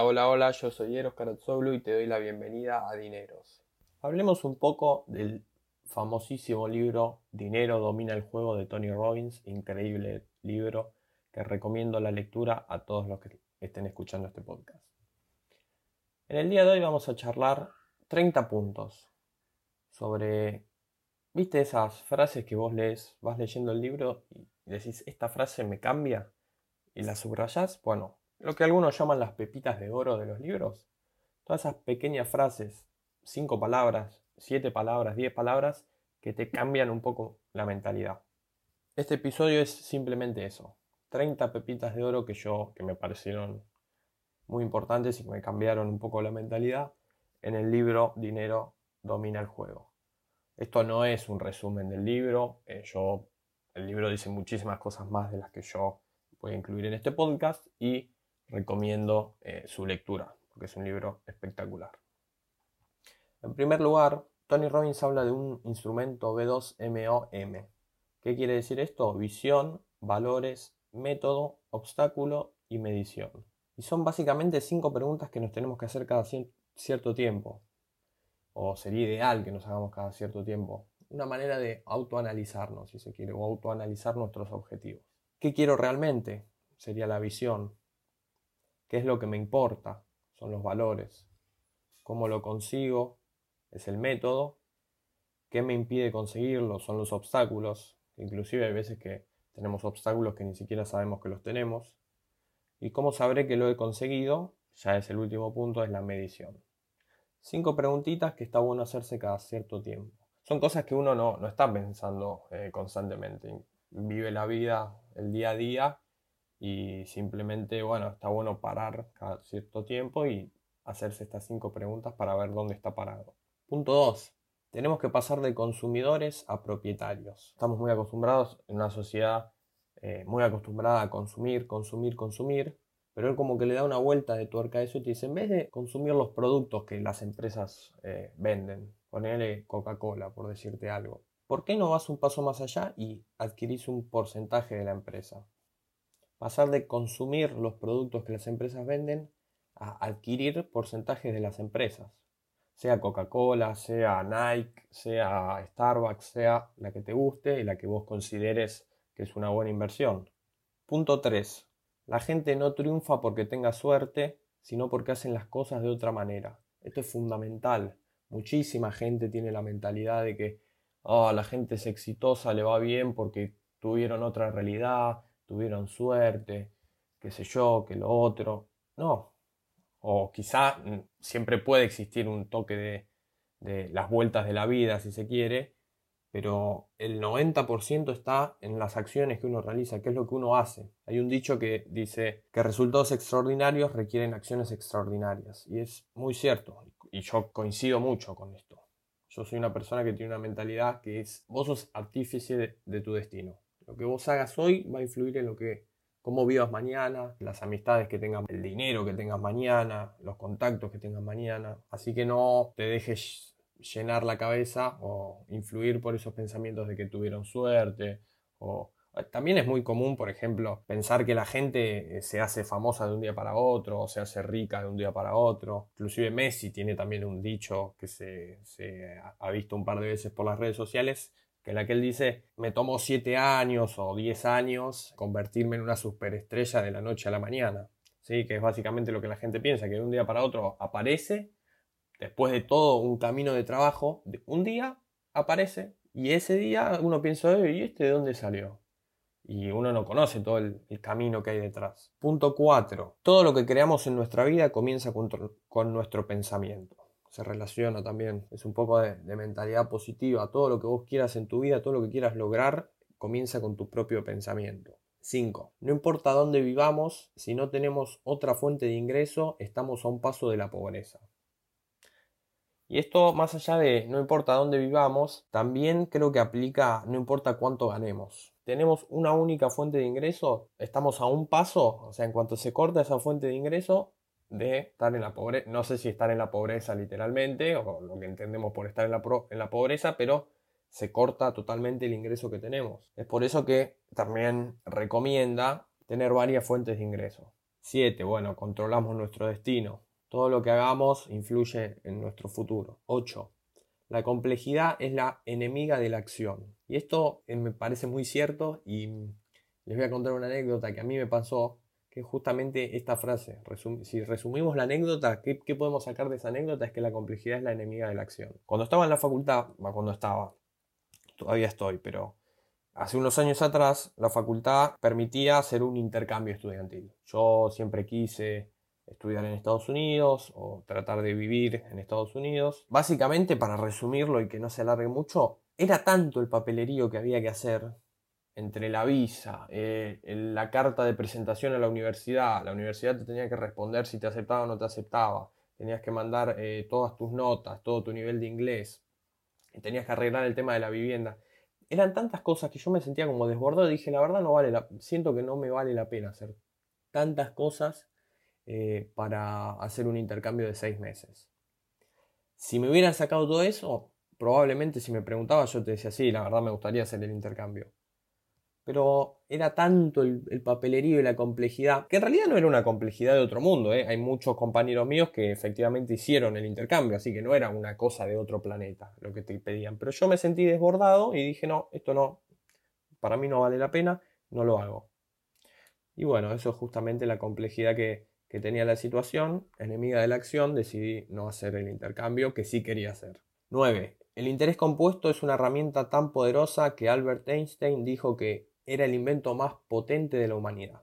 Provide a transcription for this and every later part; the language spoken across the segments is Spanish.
Hola, hola, hola, yo soy Eros Karatsoglu y te doy la bienvenida a Dineros. Hablemos un poco del famosísimo libro Dinero domina el juego de Tony Robbins, increíble libro que recomiendo la lectura a todos los que estén escuchando este podcast. En el día de hoy vamos a charlar 30 puntos sobre, ¿viste esas frases que vos lees, vas leyendo el libro y decís, esta frase me cambia y la subrayás? Bueno, lo que algunos llaman las pepitas de oro de los libros. Todas esas pequeñas frases, cinco palabras, siete palabras, diez palabras, que te cambian un poco la mentalidad. Este episodio es simplemente eso. 30 pepitas de oro que yo, que me parecieron muy importantes y que me cambiaron un poco la mentalidad en el libro Dinero domina el juego. Esto no es un resumen del libro, eh, yo, el libro dice muchísimas cosas más de las que yo voy a incluir en este podcast y recomiendo eh, su lectura, porque es un libro espectacular. En primer lugar, Tony Robbins habla de un instrumento B2MOM. ¿Qué quiere decir esto? Visión, valores, método, obstáculo y medición. Y son básicamente cinco preguntas que nos tenemos que hacer cada cierto tiempo. O sería ideal que nos hagamos cada cierto tiempo. Una manera de autoanalizarnos, si se quiere, o autoanalizar nuestros objetivos. ¿Qué quiero realmente? Sería la visión. ¿Qué es lo que me importa? Son los valores. ¿Cómo lo consigo? Es el método. ¿Qué me impide conseguirlo? Son los obstáculos. Inclusive hay veces que tenemos obstáculos que ni siquiera sabemos que los tenemos. ¿Y cómo sabré que lo he conseguido? Ya es el último punto, es la medición. Cinco preguntitas que está bueno hacerse cada cierto tiempo. Son cosas que uno no, está pensando eh, constantemente. Vive la vida el día a día y simplemente, bueno, está bueno parar cada cierto tiempo y hacerse estas cinco preguntas para ver dónde está parado. Punto 2. Tenemos que pasar de consumidores a propietarios. Estamos muy acostumbrados en una sociedad eh, muy acostumbrada a consumir, consumir, consumir, pero él como que le da una vuelta de tuerca a eso y te dice, en vez de consumir los productos que las empresas eh, venden, ponele Coca-Cola por decirte algo, ¿por qué no vas un paso más allá y adquirís un porcentaje de la empresa? Pasar de consumir los productos que las empresas venden a adquirir porcentajes de las empresas. Sea Coca-Cola, sea Nike, sea Starbucks, sea la que te guste y la que vos consideres que es una buena inversión. Punto 3. La gente no triunfa porque tenga suerte, sino porque hacen las cosas de otra manera. Esto es fundamental. Muchísima gente tiene la mentalidad de que oh, la gente es exitosa, le va bien porque tuvieron otra realidad, tuvieron suerte, qué sé yo, que lo otro. No. O quizá mm, siempre puede existir un toque de, de las vueltas de la vida, si se quiere, pero el 90% está en las acciones que uno realiza, qué es lo que uno hace. Hay un dicho que dice que resultados extraordinarios requieren acciones extraordinarias, y es muy cierto, y yo coincido mucho con esto. Yo soy una persona que tiene una mentalidad que es, vos sos artífice de tu destino. Lo que vos hagas hoy va a influir en lo que, cómo vivas mañana, las amistades que tengas, el dinero que tengas mañana, los contactos que tengas mañana. Así que no te dejes llenar la cabeza o influir por esos pensamientos de que tuvieron suerte o también es muy común, por ejemplo, pensar que la gente eh, se hace famosa de un día para otro o se hace rica de un día para otro. Inclusive Messi tiene también un dicho que se, se ha visto un par de veces por las redes sociales en la que él dice, me tomó 7 años o 10 años convertirme en una superestrella de la noche a la mañana. ¿Sí? Que es básicamente lo que la gente piensa, que de un día para otro aparece, después de todo un camino de trabajo, un día aparece y ese día uno piensa, ¿y este de dónde salió? Y uno no conoce todo el, camino que hay detrás. Punto 4. Todo lo que creamos en nuestra vida comienza con nuestro pensamiento se relaciona también. Es un poco de, mentalidad positiva. Todo lo que vos quieras en tu vida, todo lo que quieras lograr, comienza con tu propio pensamiento. 5. No importa dónde vivamos, si no tenemos otra fuente de ingreso, estamos a un paso de la pobreza. Y esto, más allá de no importa dónde vivamos, también creo que aplica no importa cuánto ganemos. Tenemos una única fuente de ingreso, estamos a un paso, o sea, en cuanto se corta esa fuente de ingreso, de estar en la pobreza, no sé si estar en la pobreza literalmente o lo que entendemos por estar en la, en la pobreza, pero se corta totalmente el ingreso que tenemos. Es por eso que también recomienda tener varias fuentes de ingreso. 7. Bueno, controlamos nuestro destino. Todo lo que hagamos influye en nuestro futuro. 8. La complejidad es la enemiga de la acción. Y esto eh, me parece muy cierto y les voy a contar una anécdota que a mí me pasó, que justamente esta frase. si resumimos la anécdota, ¿qué, ¿qué, podemos sacar de esa anécdota? Es que la complejidad es la enemiga de la acción. Cuando estaba en la facultad, cuando estaba, todavía estoy, pero hace unos años atrás la facultad permitía hacer un intercambio estudiantil. Yo siempre quise estudiar en Estados Unidos o tratar de vivir en Estados Unidos. Básicamente, para resumirlo y que no se alargue mucho, era tanto el papelerío que había que hacer entre la visa, eh, la carta de presentación a la universidad, la universidad te tenía que responder si te aceptaba o no te aceptaba, tenías que mandar eh, todas tus notas, todo tu nivel de inglés, tenías que arreglar el tema de la vivienda. Eran tantas cosas que yo me sentía como desbordado y dije, la verdad no vale la, siento que no me vale la pena hacer tantas cosas eh, para hacer un intercambio de seis meses. Si me hubieran sacado todo eso, probablemente si me preguntaba yo te decía, sí, la verdad me gustaría hacer el intercambio. Pero era tanto el, papelerío y la complejidad, que en realidad no era una complejidad de otro mundo. ¿eh? Hay muchos compañeros míos que efectivamente hicieron el intercambio, así que no era una cosa de otro planeta lo que te pedían. Pero yo me sentí desbordado y dije, no, esto no, para mí no vale la pena, no lo hago. Y bueno, eso es justamente la complejidad que, que tenía la situación, enemiga de la acción, decidí no hacer el intercambio que sí quería hacer. 9. El interés compuesto es una herramienta tan poderosa que Albert Einstein dijo que era el invento más potente de la humanidad.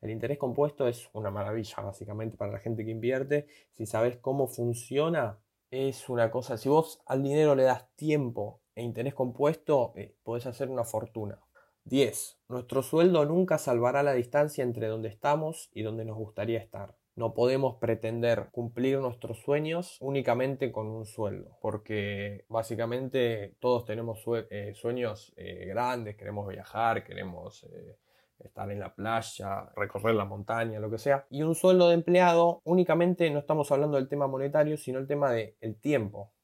El interés compuesto es una maravilla básicamente para la gente que invierte. Si sabes cómo funciona, es una cosa. Si vos al dinero le das tiempo e interés compuesto, eh, podés hacer una fortuna. 10. Nuestro sueldo nunca salvará la distancia entre donde estamos y donde nos gustaría estar. No podemos pretender cumplir nuestros sueños únicamente con un sueldo, porque básicamente todos tenemos eh, sueños eh, grandes, queremos viajar, queremos eh, estar en la playa, recorrer la montaña, lo que sea. Y un sueldo de empleado únicamente no estamos hablando del tema monetario, sino el tema del tiempo.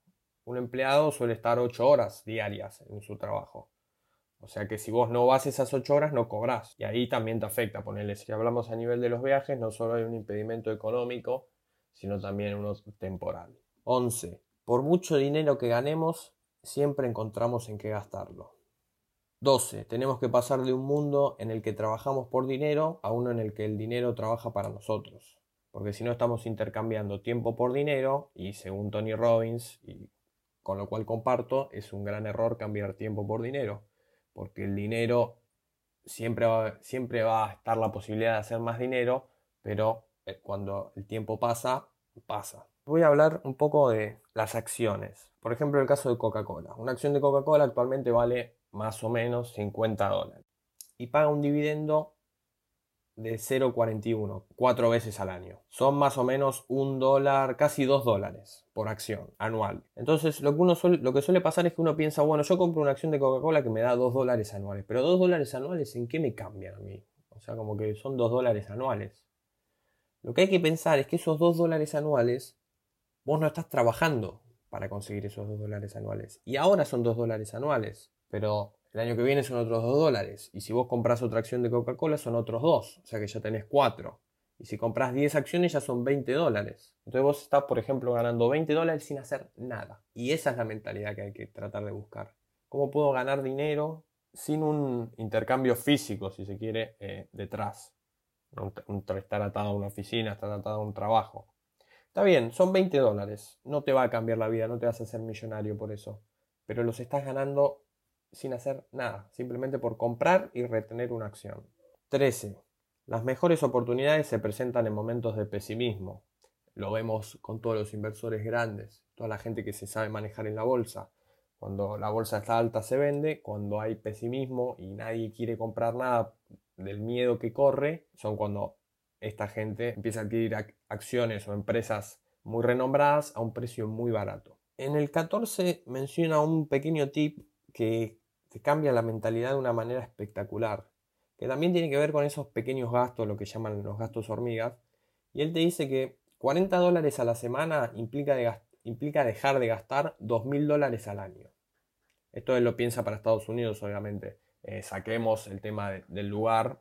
Un empleado suele estar 8 horas diarias en su trabajo. O sea que si vos no vas esas 8 horas no cobrás. Y ahí también te afecta. Ponerle, si hablamos a nivel de los viajes, no solo hay un impedimento económico, sino también uno temporal. 11. Por mucho dinero que ganemos, siempre encontramos en qué gastarlo. 12. Tenemos que pasar de un mundo en el que trabajamos por dinero a uno en el que el dinero trabaja para nosotros. Porque si no estamos intercambiando tiempo por dinero y según Tony Robbins, y con lo cual comparto, es un gran error cambiar tiempo por dinero porque el dinero siempre va, siempre va a estar la posibilidad de hacer más dinero, pero eh, cuando el tiempo pasa, pasa. Voy a hablar un poco de las acciones. Por ejemplo, el caso de Coca-Cola. Una acción de Coca-Cola actualmente vale más o menos 50 dólares y paga un dividendo de 0,41, cuatro veces al año. Son más o menos un dólar, casi dos dólares por acción anual. Entonces, lo que, uno suele, lo que suele pasar es que uno piensa, bueno, yo compro una acción de Coca-Cola que me da dos dólares anuales, pero dos dólares anuales, ¿en qué me cambian a mí? O sea, como que son dos dólares anuales. Lo que hay que pensar es que esos dos dólares anuales, vos no estás trabajando para conseguir esos dos dólares anuales. Y ahora son dos dólares anuales, pero el año que viene son otros 2 dólares. Y si vos compras otra acción de Coca-Cola son otros 2. O sea que ya tenés 4. Y si compras 10 acciones ya son 20 dólares. Entonces vos estás, por ejemplo, ganando 20 dólares sin hacer nada. Y esa es la mentalidad que hay que tratar de buscar. ¿Cómo puedo ganar dinero sin un intercambio físico, si se quiere, eh, detrás? estar atado a una oficina, estar atado a un trabajo. Está bien, son 20 dólares. No te va a cambiar la vida, no te vas a hacer millonario por eso. Pero los estás ganando sin hacer nada, simplemente por comprar y retener una acción. 13. Las mejores oportunidades se presentan en momentos de pesimismo. Lo vemos con todos los inversores grandes, toda la gente que se sabe manejar en la bolsa. Cuando la bolsa está alta se vende, cuando hay pesimismo y nadie quiere comprar nada del miedo que corre, son cuando esta gente empieza a adquirir acciones o empresas muy renombradas a un precio muy barato. En el 14 menciona un pequeño tip que te cambia la mentalidad de una manera espectacular, que también tiene que ver con esos pequeños gastos, lo que llaman los gastos hormigas, y él te dice que 40 dólares a la semana implica, implica dejar de gastar 2.000 dólares al año. Esto él lo piensa para Estados Unidos, obviamente. Eh, saquemos el tema del lugar,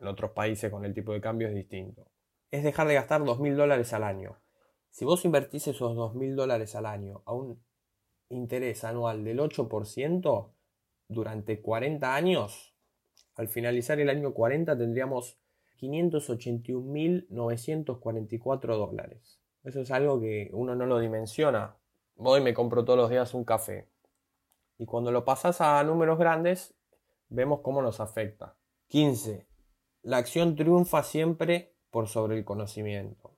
en otros países con el tipo de cambio es distinto. es dejar de gastar 2.000 dólares al año. Si vos invertís esos 2.000 dólares al año a un interés anual del 8% durante 40 años, al finalizar el año 40 tendríamos 581.944 dólares. Eso es algo que uno no lo dimensiona. Voy me compro todos los días un café. Y cuando lo pasas a números grandes, vemos cómo nos afecta. 15. La acción triunfa siempre por sobre el conocimiento.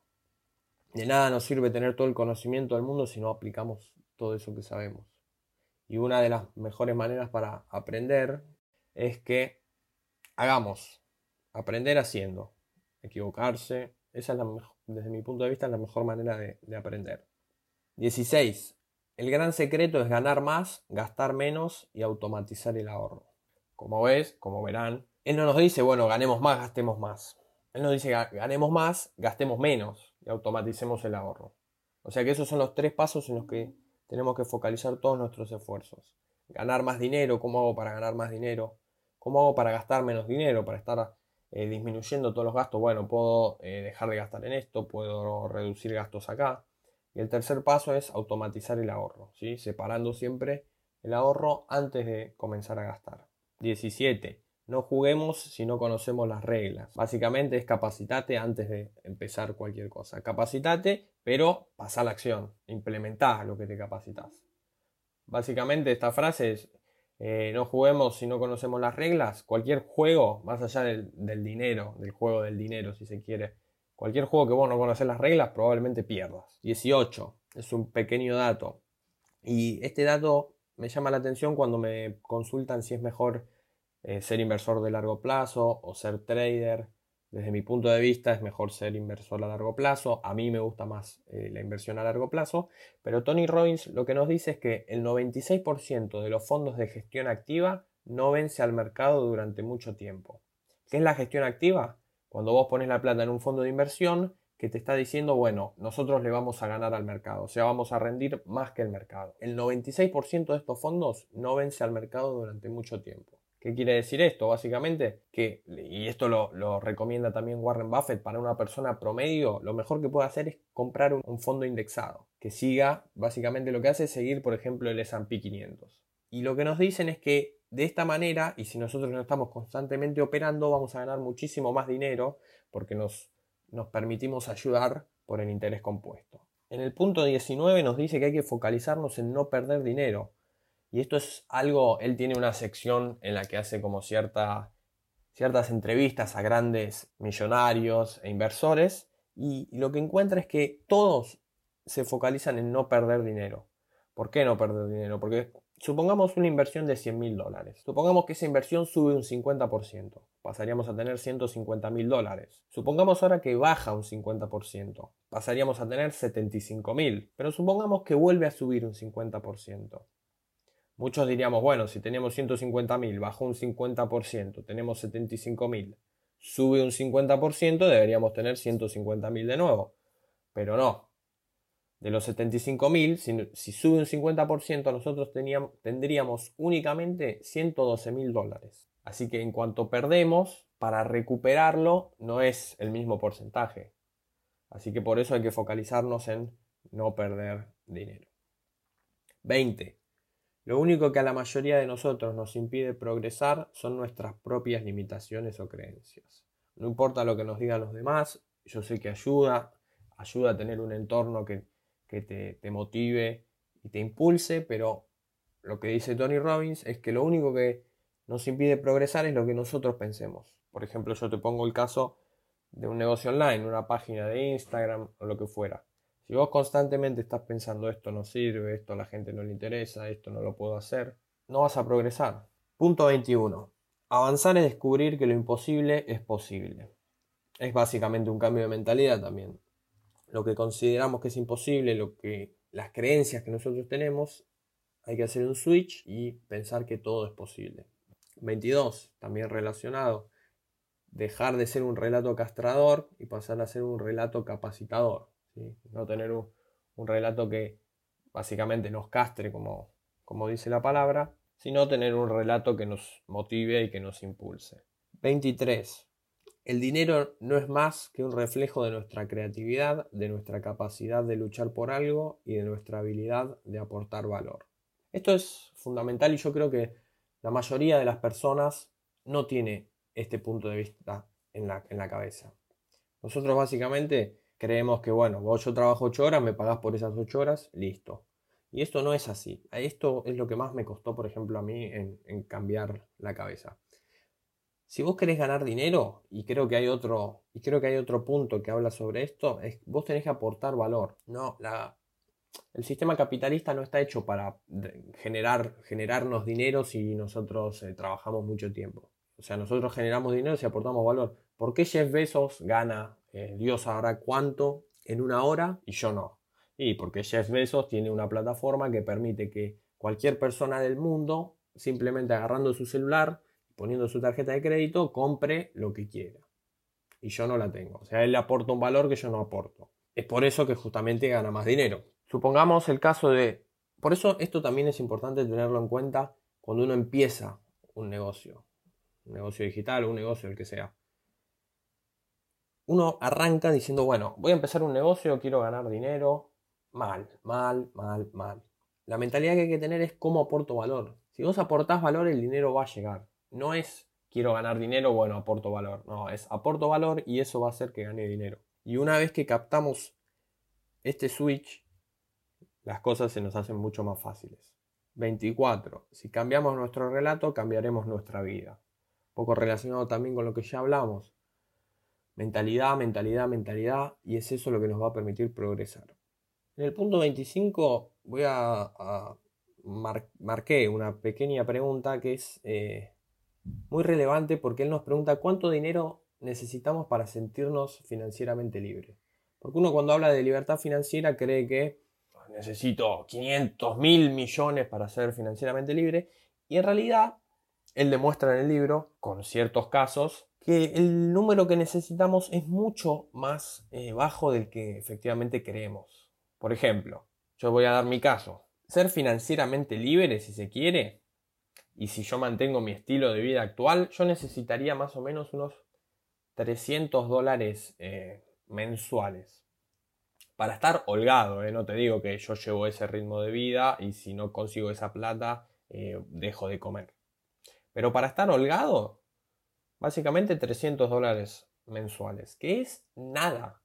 De nada nos sirve tener todo el conocimiento del mundo si no aplicamos todo eso que sabemos. Y una de las mejores maneras para aprender es que hagamos, aprender haciendo, equivocarse. Esa es la desde mi punto de vista es la mejor manera de, de aprender. 16. El gran secreto es ganar más, gastar menos y automatizar el ahorro. Como ves, como verán, él no nos dice, bueno, ganemos más, gastemos más. Él nos dice, ganemos más, gastemos menos y automaticemos el ahorro. O sea que esos son los tres pasos en los que tenemos que focalizar todos nuestros esfuerzos. Ganar más dinero, ¿cómo hago para ganar más dinero? ¿Cómo hago para gastar menos dinero? Para estar eh, disminuyendo todos los gastos. Bueno, puedo eh, dejar de gastar en esto, puedo reducir gastos acá. Y el tercer paso es automatizar el ahorro, ¿sí? separando siempre el ahorro antes de comenzar a gastar. 17. No juguemos si no conocemos las reglas. Básicamente es capacitate antes de empezar cualquier cosa. Capacitate, pero pasa la acción. Implementá lo que te capacitas. Básicamente esta frase es eh, no juguemos si no conocemos las reglas. Cualquier juego, más allá del, del dinero, del juego del dinero si se quiere, Cualquier juego que vos no conoces las reglas probablemente pierdas. 18. Es un pequeño dato. Y este dato me llama la atención cuando me consultan si es mejor eh, ser inversor de largo plazo o ser trader. Desde mi punto de vista es mejor ser inversor a largo plazo. A mí me gusta más eh, la inversión a largo plazo. Pero Tony Robbins lo que nos dice es que el 96% de los fondos de gestión activa no vence al mercado durante mucho tiempo. ¿Qué es la gestión activa? Cuando vos pones la plata en un fondo de inversión que te está diciendo, bueno, nosotros le vamos a ganar al mercado, o sea, vamos a rendir más que el mercado. El 96% de estos fondos no vence al mercado durante mucho tiempo. ¿Qué quiere decir esto? Básicamente que, y esto lo, recomienda también Warren Buffett, para una persona promedio, lo mejor que puede hacer es comprar un, fondo indexado, que siga, básicamente lo que hace es seguir, por ejemplo, el S&P 500. Y lo que nos dicen es que de esta manera, y si nosotros no estamos constantemente operando, vamos a ganar muchísimo más dinero porque nos, nos permitimos ayudar por el interés compuesto. En el punto 19 nos dice que hay que focalizarnos en no perder dinero. Y esto es algo, él tiene una sección en la que hace como cierta, ciertas entrevistas a grandes millonarios e inversores y, y lo que encuentra es que todos se focalizan en no perder dinero. ¿Por qué no perder dinero? Porque Supongamos una inversión de 100 mil dólares. Supongamos que esa inversión sube un 50%. Pasaríamos a tener 150 mil dólares. Supongamos ahora que baja un 50%. Pasaríamos a tener 75 mil. Pero supongamos que vuelve a subir un 50%. Muchos diríamos, bueno, si teníamos 150 mil, bajó un 50%, tenemos 75 mil, sube un 50%, deberíamos tener 150 mil de nuevo. Pero no, de los 75.000, si, si sube un 50%, nosotros teníamos, tendríamos únicamente 112.000 dólares. Así que en cuanto perdemos, para recuperarlo no es el mismo porcentaje. Así que por eso hay que focalizarnos en no perder dinero. 20. Lo único que a la mayoría de nosotros nos impide progresar son nuestras propias limitaciones o creencias. No importa lo que nos digan los demás, yo sé que ayuda, ayuda a tener un entorno que que te, motive y te impulse, pero lo que dice Tony Robbins es que lo único que nos impide progresar es lo que nosotros pensemos. Por ejemplo, yo te pongo el caso de un negocio online, una página de Instagram o lo que fuera. Si vos constantemente estás pensando esto no sirve, esto a la gente no le interesa, esto no lo puedo hacer, no vas a progresar. Punto 21. Avanzar es descubrir que lo imposible es posible. Es básicamente un cambio de mentalidad también lo que consideramos que es imposible, lo que las creencias que nosotros tenemos, hay que hacer un switch y pensar que todo es posible. 22, también relacionado, dejar de ser un relato castrador y pasar a ser un relato capacitador. No tener un, relato que básicamente nos castre, como, como dice la palabra, sino tener un relato que nos motive y que nos impulse. 23. el dinero no es más que un reflejo de nuestra creatividad, de nuestra capacidad de luchar por algo y de nuestra habilidad de aportar valor. Esto es fundamental y yo creo que la mayoría de las personas no tiene este punto de vista en la, en la cabeza. Nosotros básicamente creemos que, bueno, vos yo trabajo 8 horas, me pagás por esas 8 horas, listo. Y esto no es así. Esto es lo que más me costó, por ejemplo, a mí en, cambiar la cabeza. Si vos querés ganar dinero, y creo que hay otro, y creo que hay otro punto que habla sobre esto, es vos tenés que aportar valor. No, la, el sistema capitalista no está hecho para generar, generarnos dinero si nosotros eh, trabajamos mucho tiempo. O sea, nosotros generamos dinero si aportamos valor. ¿Por qué Jeff Bezos gana, eh, Dios sabrá cuánto, en una hora y yo no? Y porque Jeff Bezos tiene una plataforma que permite que cualquier persona del mundo, simplemente agarrando su celular, poniendo su tarjeta de crédito, compre lo que quiera. Y yo no la tengo. O sea, él aporta un valor que yo no aporto. Es por eso que justamente gana más dinero. Supongamos el caso de... Por eso esto también es importante tenerlo en cuenta cuando uno empieza un negocio. Un negocio digital un negocio el que sea. Uno arranca diciendo, bueno, voy a empezar un negocio, quiero ganar dinero, mal, mal, mal, mal. La mentalidad que hay que tener es cómo aporto valor. Si vos aportás valor, el dinero va a llegar. No es quiero ganar dinero, bueno, aporto valor. No, es aporto valor y eso va a hacer que gane dinero. Y una vez que captamos este switch, las cosas se nos hacen mucho más fáciles. 24. Si cambiamos nuestro relato, cambiaremos nuestra vida. poco relacionado también con lo que ya hablamos. Mentalidad, mentalidad, mentalidad, y es eso lo que nos va a permitir progresar. En el punto 25 voy a, marqué una pequeña pregunta que es eh, muy relevante porque él nos pregunta cuánto dinero necesitamos para sentirnos financieramente libres. Porque uno cuando habla de libertad financiera cree que necesito 500 mil millones para ser financieramente libre y en realidad él demuestra en el libro, con ciertos casos, que el número que necesitamos es mucho más eh, bajo del que efectivamente creemos. Por ejemplo, yo voy a dar mi caso. Ser financieramente libre, si se quiere, y si yo mantengo mi estilo de vida actual, yo necesitaría más o menos unos 300 dólares eh, mensuales. Para estar holgado, eh, no te digo que yo llevo ese ritmo de vida y si no consigo esa plata, dejo de comer. Pero para estar holgado, básicamente 300 dólares mensuales, que es nada.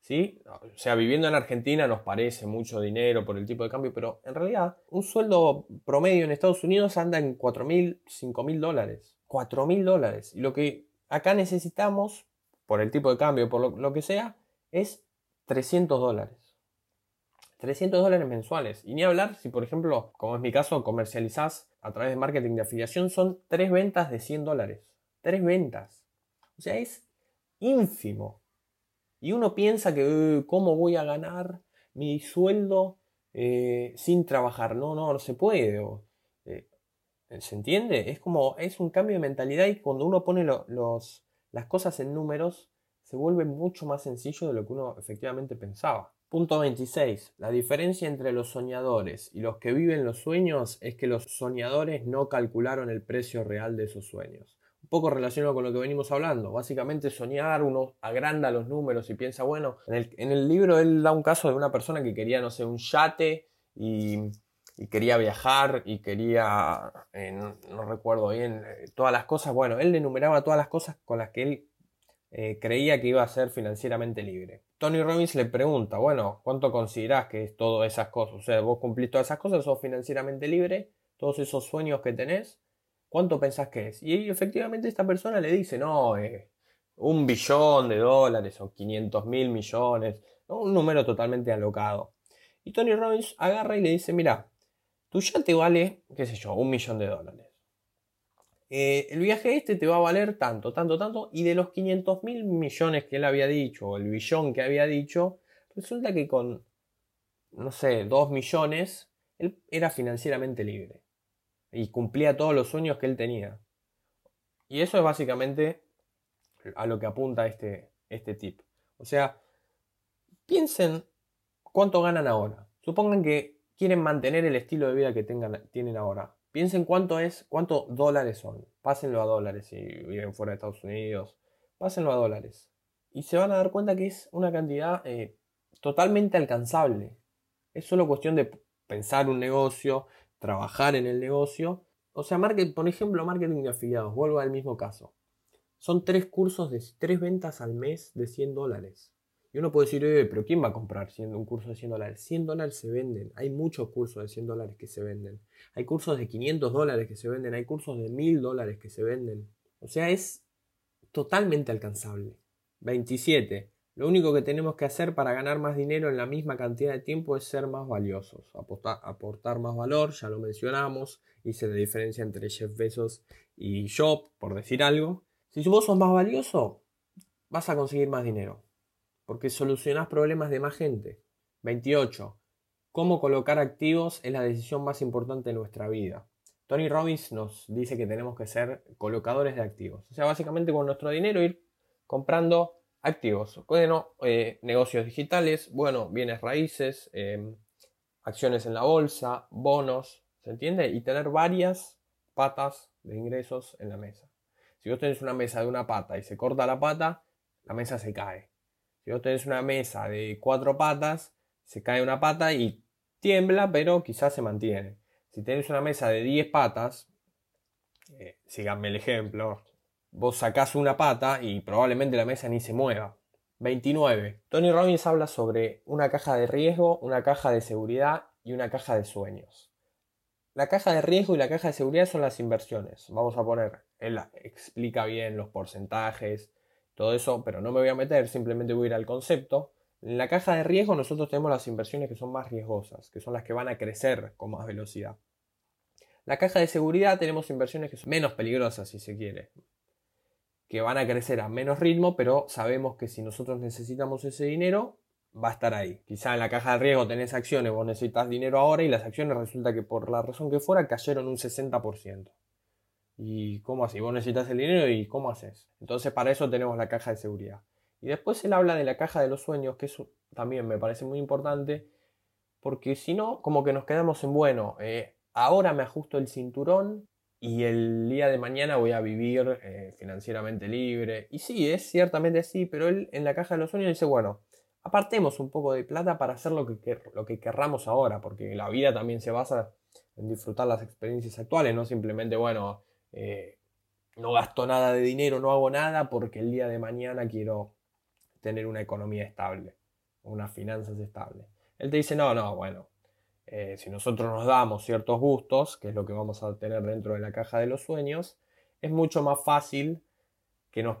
¿sí? O sea, viviendo en Argentina nos parece mucho dinero por el tipo de cambio, pero en realidad un sueldo promedio en Estados Unidos anda en 4.000, 5.000 dólares. 4.000 dólares. Y lo que acá necesitamos, por el tipo de cambio, por lo, que sea, es 300 dólares. 300 dólares mensuales. Y ni hablar si, por ejemplo, como es mi caso, comercializás a través de marketing de afiliación, son tres ventas de 100 dólares. Tres ventas. O sea, es ínfimo. Y uno piensa que, ¿cómo voy a ganar mi sueldo eh, sin trabajar? No, no, no se puede. Eh, ¿Se entiende? Es como, es un cambio de mentalidad y cuando uno pone los, las cosas en números, se vuelve mucho más sencillo de lo que uno efectivamente pensaba. Punto 26. La diferencia entre los soñadores y los que viven los sueños es que los soñadores no calcularon el precio real de esos sueños poco relacionado con lo que venimos hablando. Básicamente soñar, uno agranda los números y piensa, bueno, en el, libro él da un caso de una persona que quería, no sé, un yate y, quería viajar y quería, eh, no, recuerdo bien, eh, todas las cosas. Bueno, él enumeraba todas las cosas con las que él eh, creía que iba a ser financieramente libre. Tony Robbins le pregunta, bueno, ¿cuánto considerás que es todas esas cosas? O sea, vos cumplís todas esas cosas, sos financieramente libre, todos esos sueños que tenés, ¿Cuánto pensás que es? Y efectivamente esta persona le dice, no, eh, un billón de dólares o 500 mil millones, un número totalmente alocado. Y Tony Robbins agarra y le dice, mira, tu te vale, qué sé yo, un millón de dólares. Eh, el viaje este te va a valer tanto, tanto, tanto, y de los 500 mil millones que él había dicho, o el billón que había dicho, resulta que con, no sé, 2 millones, él era financieramente libre y cumplía todos los sueños que él tenía. Y eso es básicamente a lo que apunta este, este tip. O sea, piensen cuánto ganan ahora. Supongan que quieren mantener el estilo de vida que tengan, tienen ahora. Piensen cuánto es, cuántos dólares son. Pásenlo a dólares si viven fuera de Estados Unidos. pásenlo a dólares. Y se van a dar cuenta que es una cantidad eh, totalmente alcanzable. Es solo cuestión de pensar un negocio, trabajar en el negocio. O sea, por ejemplo, marketing de afiliados, vuelvo al mismo caso. Son tres cursos de tres ventas al mes de 100 dólares. Y uno puede decir, pero ¿quién va a comprar un curso de 100 dólares? 100 dólares se venden. Hay muchos cursos de 100 dólares que se venden. Hay cursos de 500 dólares que se venden. Hay cursos de 1000 dólares que se venden. O sea, es totalmente alcanzable. 27. Lo único que tenemos que hacer para ganar más dinero en la misma cantidad de tiempo es ser más valiosos, aportar, aportar más valor, ya lo mencionamos, hice la diferencia entre Jeff Bezos y Job, por decir algo. Si vos sos más valioso, vas a conseguir más dinero porque solucionás problemas de más gente. 28. Cómo colocar activos es la decisión más importante de nuestra vida. Tony Robbins nos dice que tenemos que ser colocadores de activos. O sea, básicamente con nuestro dinero ir comprando activos. Bueno, eh, negocios digitales, bueno, bienes raíces, em, acciones en la bolsa, bonos, ¿se entiende? Y tener varias patas de ingresos en la mesa. Si vos tenés una mesa de una pata y se corta la pata, la mesa se cae. Si vos tenés una mesa de cuatro patas, se cae una pata y tiembla, pero quizás se mantiene. Si tenés una mesa de 10 patas, eh, síganme el ejemplo, vos sacás una pata y probablemente la mesa ni se mueva. 29. Tony Robbins habla sobre una caja de riesgo, una caja de seguridad y una caja de sueños. La caja de riesgo y la caja de seguridad son las inversiones. Vamos a poner, él explica bien los porcentajes, todo eso, pero no me voy a meter, simplemente voy a ir al concepto. En la caja de riesgo nosotros tenemos las inversiones que son más riesgosas, que son las que van a crecer con más velocidad. La caja de seguridad tenemos inversiones que son menos peligrosas, si se quiere, que van a crecer a menos ritmo, pero sabemos que si nosotros necesitamos ese dinero, va a estar ahí. Quizá en la caja de riesgo tenés acciones, vos necesitas dinero ahora y las acciones resulta que por la razón que fuera cayeron un 60%. ¿Y cómo así? Vos necesitas el dinero y ¿cómo haces? Entonces para eso tenemos la caja de seguridad. Y después él habla de la caja de los sueños, que eso también me parece muy importante, porque si no, como que nos quedamos en, bueno, eh, ahora me ajusto el cinturón y el día de mañana voy a vivir eh, financieramente libre. Y sí, es ciertamente así, pero él en la caja de los sueños dice, bueno, apartemos un poco de plata para hacer lo que, lo que querramos ahora, porque la vida también se basa en disfrutar las experiencias actuales, no simplemente, bueno, eh, no gasto nada de dinero, no hago nada porque el día de mañana quiero tener una economía estable, unas finanzas estables. Él te dice, no, no, bueno, eh, si nosotros nos damos ciertos gustos, que es lo que vamos a tener dentro de la caja de los sueños, es mucho más fácil que nos,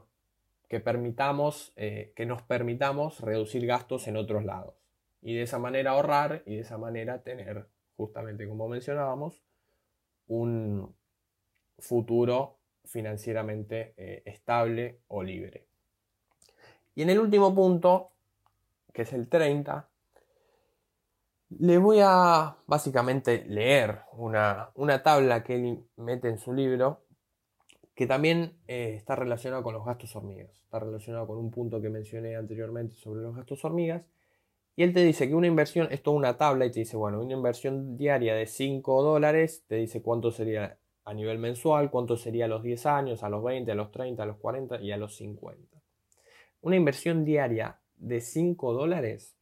que permitamos, eh, que nos permitamos reducir gastos en otros lados. Y de esa manera ahorrar y de esa manera tener, justamente como mencionábamos, un, futuro financieramente eh, estable o libre. Y en el último punto, que es el 30, le voy a básicamente leer una, tabla que él mete en su libro que también eh, está relacionado con los gastos hormigas. Está relacionado con un punto que mencioné anteriormente sobre los gastos hormigas. Y él te dice que una inversión, esto es una tabla y te dice, bueno, una inversión diaria de 5 dólares, te dice cuánto sería a nivel mensual, cuánto sería a los 10 años, a los 20, a los 30, a los 40 y a los 50. Una inversión diaria de 5 dólares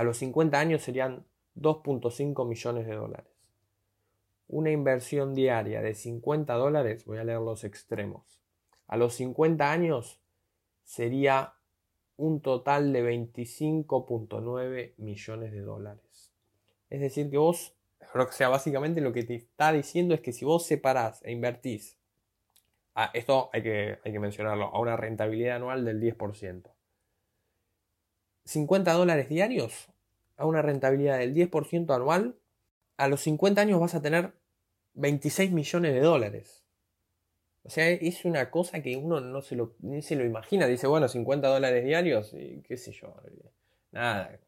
a los 50 años serían 2.5 millones de dólares. Una inversión diaria de 50 dólares, voy a leer los extremos, a los 50 años sería un total de 25.9 millones de dólares. Es decir, que vos o sea, básicamente lo que te está diciendo es que si vos separás e invertís, ah, esto hay que, hay que mencionarlo, a una rentabilidad anual del 10%. 50 dólares diarios a una rentabilidad del 10% anual, a los 50 años vas a tener 26 millones de dólares. O sea, es una cosa que uno no se lo, ni se lo imagina. Dice, bueno, 50 dólares diarios, y qué sé yo. Nada,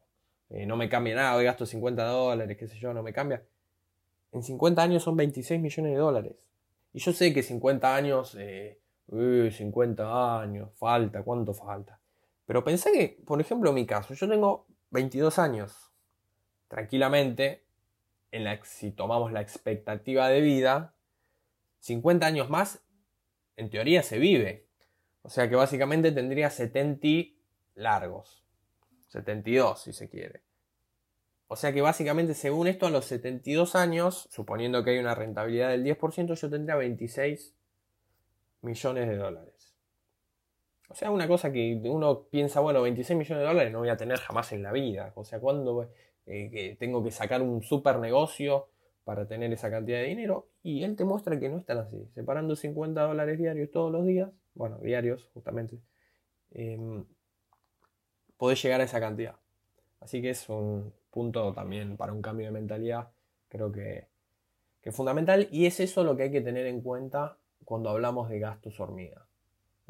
eh, no me cambia nada, hoy gasto 50 dólares, qué sé yo, no me cambia en 50 años son 26 millones de dólares. Y yo sé que 50 años, eh, 50 años, falta, ¿cuánto falta? Pero pensé que, por ejemplo, en mi caso, yo tengo 22 años. Tranquilamente, en la, si tomamos la expectativa de vida, 50 años más, en teoría se vive. O sea que básicamente tendría 70 largos. 72 si se quiere. O sea que básicamente según esto a los 72 años, suponiendo que hay una rentabilidad del 10%, yo tendría 26 millones de dólares. O sea, una cosa que uno piensa, bueno, 26 millones de dólares no voy a tener jamás en la vida. O sea, cuando eh, tengo que sacar un super negocio para tener esa cantidad de dinero? Y él te muestra que no es tan así. Separando 50 dólares diarios todos los días, bueno, diarios justamente, eh, podés llegar a esa cantidad. Así que es un punto también para un cambio de mentalidad, creo que, que es fundamental. Y es eso lo que hay que tener en cuenta cuando hablamos de gastos hormiga.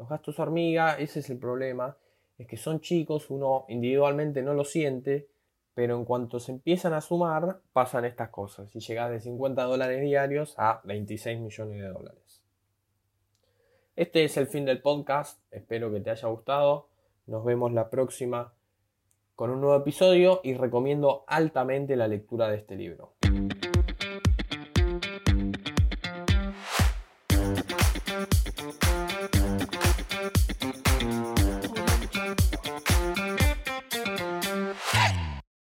Los gastos hormiga, ese es el problema, es que son chicos, uno individualmente no lo siente, pero en cuanto se empiezan a sumar, pasan estas cosas y llegas de 50 dólares diarios a 26 millones de dólares. Este es el fin del podcast, espero que te haya gustado, nos vemos la próxima con un nuevo episodio y recomiendo altamente la lectura de este libro.